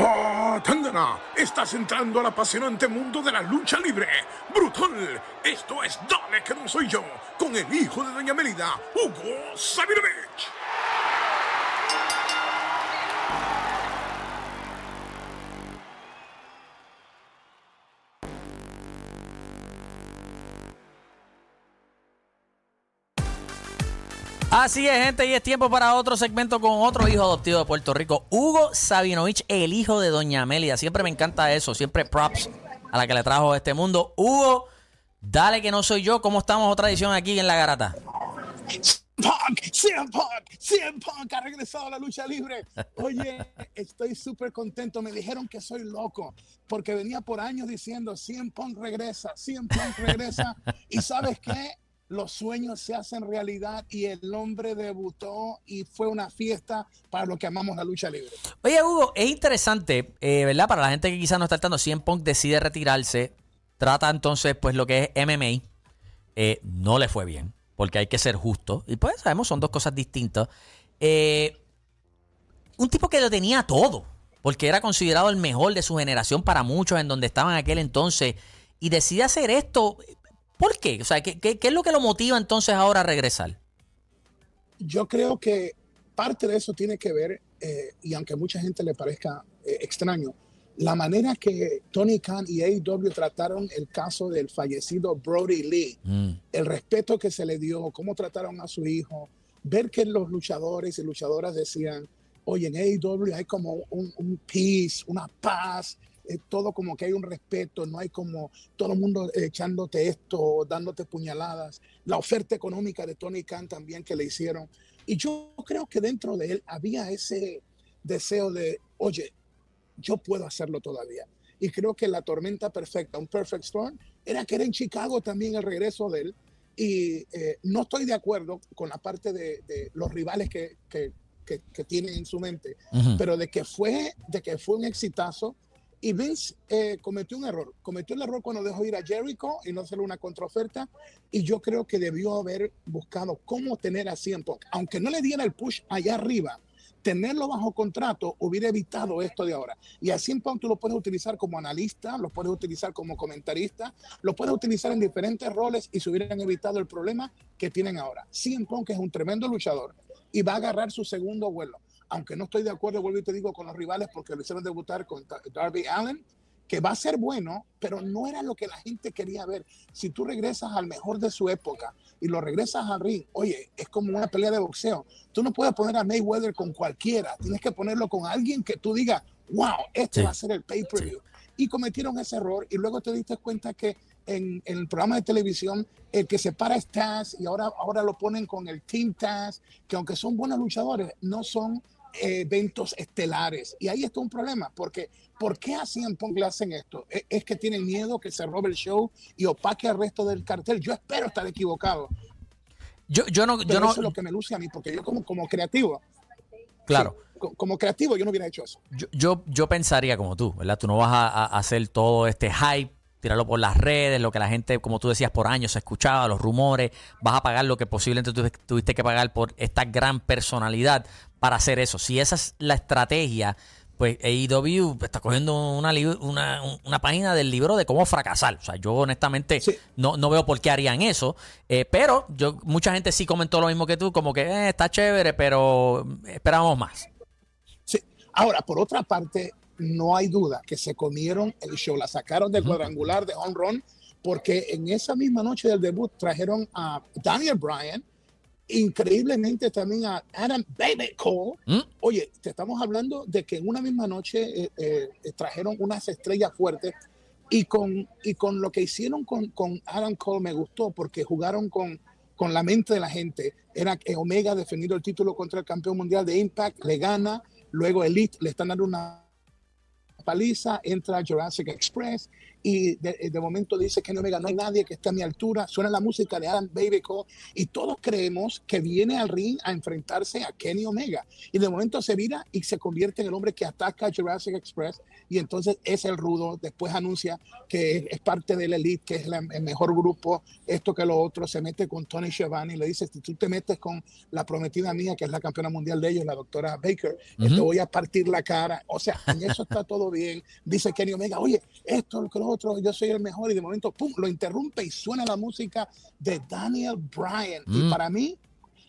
¡Oh, Tangana! Estás entrando al apasionante mundo de la lucha libre. ¡Brutal! Esto es Dale que no soy yo, con el hijo de Doña Melida, Hugo Sabinovich. Así es, gente, y es tiempo para otro segmento con otro hijo adoptivo de Puerto Rico, Hugo Sabinovich, el hijo de Doña Amelia. Siempre me encanta eso, siempre props a la que le trajo este mundo. Hugo, dale que no soy yo, ¿cómo estamos otra edición aquí en La Garata? Punk, CM Punk, CM Punk ha regresado a la lucha libre. Oye, estoy súper contento. Me dijeron que soy loco porque venía por años diciendo CM Punk regresa, CM Punk regresa. y sabes qué? Los sueños se hacen realidad y el hombre debutó y fue una fiesta para los que amamos la lucha libre. Oye, Hugo, es interesante, eh, ¿verdad? Para la gente que quizás no está estando, CM Punk decide retirarse, trata entonces pues lo que es MMA, eh, no le fue bien, porque hay que ser justo, y pues sabemos, son dos cosas distintas. Eh, un tipo que lo tenía todo, porque era considerado el mejor de su generación para muchos en donde estaban en aquel entonces, y decide hacer esto ¿Por qué? O sea, ¿qué, es lo que lo motiva entonces ahora a regresar? Yo creo que parte de eso tiene que ver, eh, y aunque a mucha gente le parezca eh, extraño, la manera que Tony Khan y AEW trataron el caso del fallecido Brody Lee, mm. el respeto que se le dio, cómo trataron a su hijo, ver que los luchadores y luchadoras decían, oye, en AEW hay como un, un peace, una paz, todo como que hay un respeto, no hay como todo el mundo echándote esto, dándote puñaladas. La oferta económica de Tony Khan también que le hicieron. Y yo creo que dentro de él había ese deseo de, oye, yo puedo hacerlo todavía. Y creo que la tormenta perfecta, un perfect storm, era que era en Chicago también el regreso de él. Y eh, no estoy de acuerdo con la parte de, los rivales que, que, que, tiene en su mente, pero de que, fue, de que fue un exitazo, y Vince eh, cometió un error. Cometió el error cuando dejó ir a Jericho y no hacerle una contraoferta. Y yo creo que debió haber buscado cómo tener a CM Punk. Aunque no le diera el push allá arriba, tenerlo bajo contrato hubiera evitado esto de ahora. Y a CM Punk tú lo puedes utilizar como analista, lo puedes utilizar como comentarista, lo puedes utilizar en diferentes roles y se hubieran evitado el problema que tienen ahora. CM Punk es un tremendo luchador y va a agarrar su segundo vuelo aunque no estoy de acuerdo, vuelvo y te digo, con los rivales porque lo hicieron debutar con Darby Allen, que va a ser bueno, pero no era lo que la gente quería ver. Si tú regresas al mejor de su época y lo regresas al ring, oye, es como una pelea de boxeo. Tú no puedes poner a Mayweather con cualquiera, tienes que ponerlo con alguien que tú digas, wow, este va a ser el pay-per-view. Y cometieron ese error y luego te diste cuenta que en, el programa de televisión el que separa es Taz y ahora, ahora lo ponen con el Team Taz, que aunque son buenos luchadores, no son eventos estelares. Y ahí está un problema, porque ¿por qué hacían Punk hacen esto? E, ¿Es, que tienen miedo que se robe el show y opaque al resto del cartel. Yo espero estar equivocado. Yo, yo no, yo no. Eso es lo que me luce a mí, porque yo como, como creativo. Claro. como creativo, yo no hubiera hecho eso. Yo, yo, pensaría como tú, ¿verdad? Tú no vas a hacer todo este hype tirarlo por las redes, lo que la gente, como tú decías, por años se escuchaba, los rumores, vas a pagar lo que posiblemente tuviste que pagar por esta gran personalidad para hacer eso. Si esa es la estrategia, pues AEW está cogiendo una, una, una, página del libro de cómo fracasar. O sea, yo honestamente no, no, veo por qué harían eso. Eh, pero yo mucha gente sí comentó lo mismo que tú, como que eh, está chévere, pero esperábamos más. Sí. Ahora, por otra parte, no hay duda que se comieron el show, la sacaron del cuadrangular de home run, porque en esa misma noche del debut trajeron a Daniel Bryan, increíblemente también a Adam Baby Cole. ¿Mm? Oye, te estamos hablando de que en una misma noche eh, eh, trajeron unas estrellas fuertes y con, y con lo que hicieron con, con Adam Cole me gustó porque jugaron con, con la mente de la gente. Era que Omega defendiendo el título contra el campeón mundial de Impact, le gana, luego Elite le están dando una paliza, entra Jurassic Express y de, momento dice que no me ganó nadie que esté a mi altura, suena la música de Adam Baby y todos creemos que viene al ring a enfrentarse a Kenny Omega. Y de momento se vira y se convierte en el hombre que ataca a Jurassic Express. Y entonces es el rudo, después anuncia que es, parte de la elite, que es el mejor grupo, esto que lo otro, se mete con Tony Schiavone y le dice, si tú te metes con la prometida mía, que es la campeona mundial de ellos, la doctora Baker, te voy a partir la cara, o sea, en eso está todo bien, dice Kenny Omega, oye, esto, lo otro, yo soy el mejor y de momento, pum, lo interrumpe y suena la música de Daniel Bryan y mm. para mí,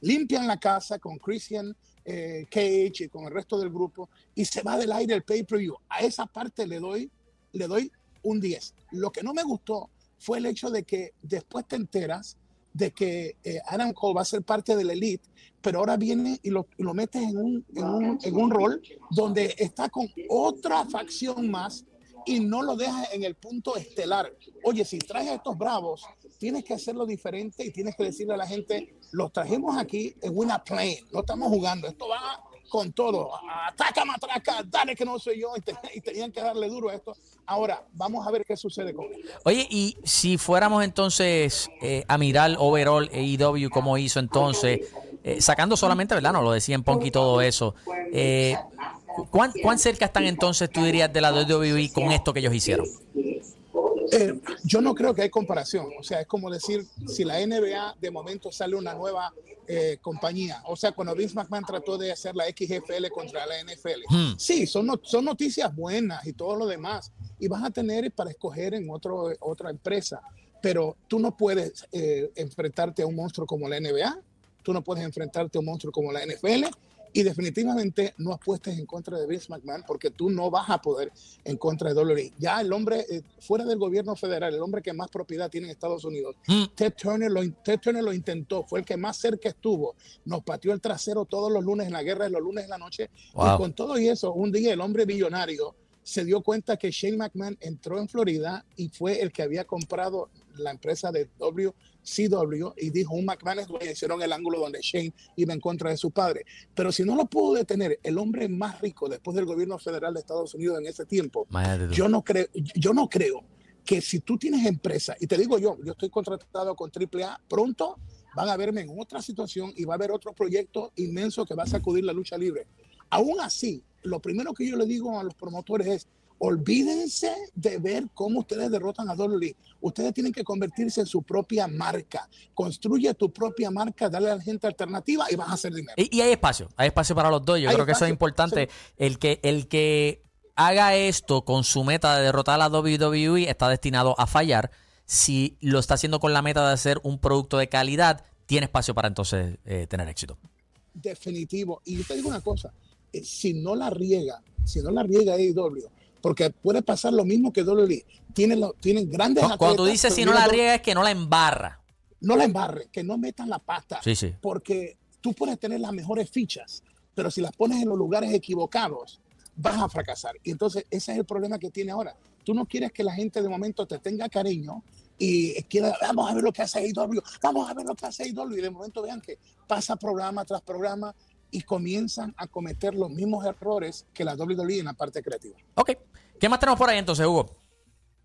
limpian la casa con Christian eh, Cage y con el resto del grupo y se va del aire el pay-per-view. A esa parte le doy, le doy un 10. Lo que no me gustó fue el hecho de que después te enteras de que eh, Adam Cole va a ser parte de la elite, pero ahora viene y lo, lo metes en un, en, un, en un rol donde está con otra facción más y no lo dejas en el punto estelar. Oye, si traes a estos bravos, tienes que hacerlo diferente y tienes que decirle a la gente, los trajimos aquí en una plane, no estamos jugando, esto va con todo, ataca, matraca, dale que no soy yo, y, tenían que darle duro a esto. Ahora, vamos a ver qué sucede con él. Oye, y si fuéramos entonces eh, a mirar overall AEW, como hizo entonces, eh, sacando solamente, ¿verdad? No lo decía en Punk y todo eso. Eh, ¿cuán, ¿Cuán cerca están entonces, tú dirías, de la WWE con esto que ellos hicieron? Eh, yo no creo que hay comparación. O sea, es como decir, si la NBA de momento sale una nueva eh, compañía. O sea, cuando Vince McMahon trató de hacer la XFL contra la NFL. Hmm. Sí, son, son noticias buenas y todo lo demás. Y vas a tener para escoger en otro, otra empresa. Pero tú no puedes eh, enfrentarte a un monstruo como la NBA. Tú no puedes enfrentarte a un monstruo como la NFL y definitivamente no apuestes en contra de Vince McMahon porque tú no vas a poder en contra de WWE. Ya el hombre eh, fuera del gobierno federal, el hombre que más propiedad tiene en Estados Unidos, mm. Ted, Turner lo, Ted Turner lo intentó, fue el que más cerca estuvo, nos pateó el trasero todos los lunes en la guerra de los lunes en la noche. Y con todo y eso, un día el hombre billonario se dio cuenta que Shane McMahon entró en Florida y fue el que había comprado la empresa de WCW y dijo un McMahon hicieron el ángulo donde Shane iba en contra de su padre. Pero si no lo pudo detener, el hombre más rico después del gobierno federal de Estados Unidos en ese tiempo, yo no creo, yo no creo que si tú tienes empresa, y te digo yo, yo estoy contratado con AAA, pronto van a verme en otra situación y va a haber otro proyecto inmenso que va a sacudir la lucha libre. Aún así, lo primero que yo le digo a los promotores es, olvídense de ver cómo ustedes derrotan a WWE. Ustedes tienen que convertirse en su propia marca. Construye tu propia marca, dale a la gente alternativa y vas a hacer dinero. Y, hay espacio, hay espacio para los dos. Yo creo que eso es importante. El, que, el que haga esto con su meta de derrotar a la WWE está destinado a fallar. Si lo está haciendo con la meta de hacer un producto de calidad, tiene espacio para entonces eh, tener éxito. Definitivo. Y yo te digo una cosa, eh, si no la riega, si no la riega AEW, porque puede pasar lo mismo que WWE. Tienen, lo, tienen grandes Cuando tú dices si no la riega es que no la embarra. No la embarre, que no metan la pata. Sí, sí. Porque tú puedes tener las mejores fichas, pero si las pones en los lugares equivocados, vas a fracasar. Y entonces ese es el problema que tiene ahora. Tú no quieres que la gente de momento te tenga cariño y quiera, vamos a ver lo que hace AEW, vamos a ver lo que hace AEW, y de momento vean que pasa programa tras programa y comienzan a cometer los mismos errores que la WWE en la parte creativa. Ok. ¿Qué más tenemos por ahí entonces, Hugo?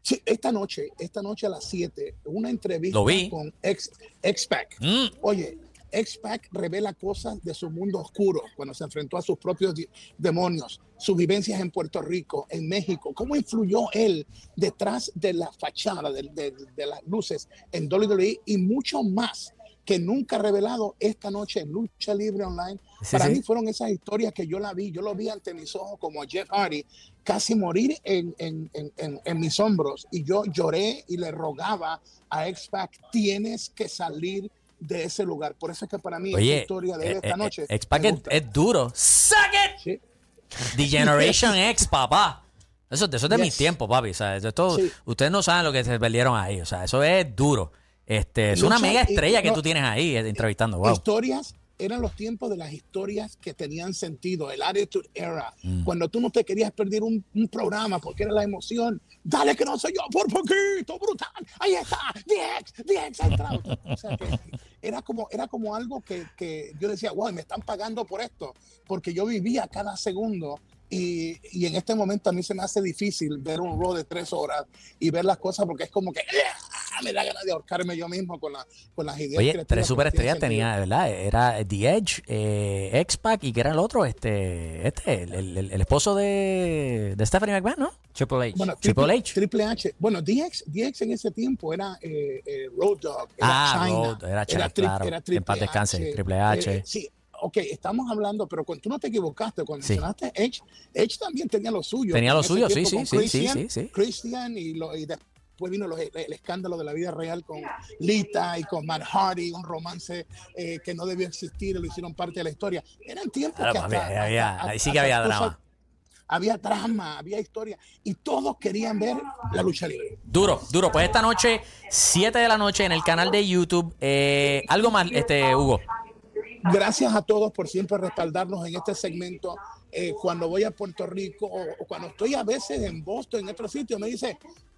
Sí, esta noche, esta noche a las 7, una entrevista con X-Pac. Mm. Oye, X-Pac revela cosas de su mundo oscuro cuando se enfrentó a sus propios demonios, sus vivencias en Puerto Rico, en México, cómo influyó él detrás de la fachada, de, de las luces en WWE y mucho más que nunca ha revelado esta noche en Lucha Libre Online. Para mí fueron esas historias que yo la vi, yo lo vi ante mis ojos como Jeff Hardy, casi morir en, en, en, en mis hombros. Y yo lloré y le rogaba a X-Pac, tienes que salir de ese lugar. Por eso es que para mí esta historia de eh, esta eh, noche. X-Pac es, duro. ¡Suck it! The Generation X, papá. Eso, eso es de mi tiempo, papi. O sea, Ustedes no saben lo que se perdieron ahí. O sea, eso es duro. Este, es una mega estrella que tú tienes ahí eh, entrevistando. Wow. Historias eran los tiempos de las historias que tenían sentido, el Attitude Era, mm. cuando tú no te querías perder un, programa porque era la emoción. Dale que no soy yo, por poquito, brutal. Ahí está, DX, DX entrado. O sea, que era como, era como algo que, que yo decía, wow, me están pagando por esto, porque yo vivía cada segundo Y, y, en este momento a mí se me hace difícil ver un Raw de tres horas y ver las cosas porque es como que ¡ah! me da ganas de ahorcarme yo mismo con, la, con las ideas. Oye, tres superestrellas tenía, ¿verdad? Era The Edge, eh, X-Pac y que era el otro, este, este, el, el, el esposo de, de, Stephanie McMahon, ¿no? Triple H. Bueno, Triple, H. Triple H. Bueno, DX, DX en ese tiempo era eh, eh, Road Dog. Era ah, China, Road, era China, claro. Era en paz descanse, Triple H. Eh, sí, ok, estamos hablando, pero cuando tú no te equivocaste, cuando sí. mencionaste Edge, Edge también tenía lo suyo. Tenía lo suyo, sí, sí, sí, sí, sí, sí. Christian y, lo, y después vino los, el, el, escándalo de la vida real con Lita y con Matt Hardy, un romance eh, que no debió existir, lo hicieron parte de la historia. Eran tiempos claro, que hasta, había, había, hasta, ahí sí que había drama. cosas, había drama, había historia y todos querían ver la lucha libre. Duro, duro. Pues esta noche, 7 de la noche en el canal de YouTube. Eh, algo más, este Hugo. Gracias a todos por siempre respaldarnos en este segmento. Eh, cuando voy a Puerto Rico o, o, cuando estoy a veces en Boston, en otro sitio, me dice,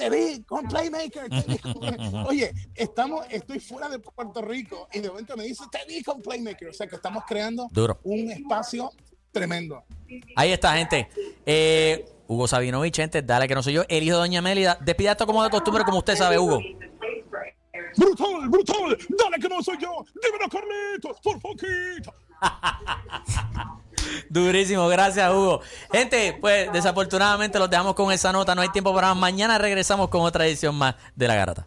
te vi con Playmaker. Te vi con... Oye, estamos, estoy fuera de Puerto Rico y de momento me dice, te vi con Playmaker. O sea que estamos creando Duro. un espacio tremendo. Ahí está, gente. Eh, Hugo Sabinovich, gente, dale que no soy yo, el hijo de Doña Mélida. Despida esto como de costumbre, como usted sabe, Hugo. Brutal, brutal, dale que no soy yo, dímelo Carlitos, por poquito. Durísimo, gracias Hugo. Gente, pues desafortunadamente los dejamos con esa nota, no hay tiempo para más. Mañana regresamos con otra edición más de La Garata.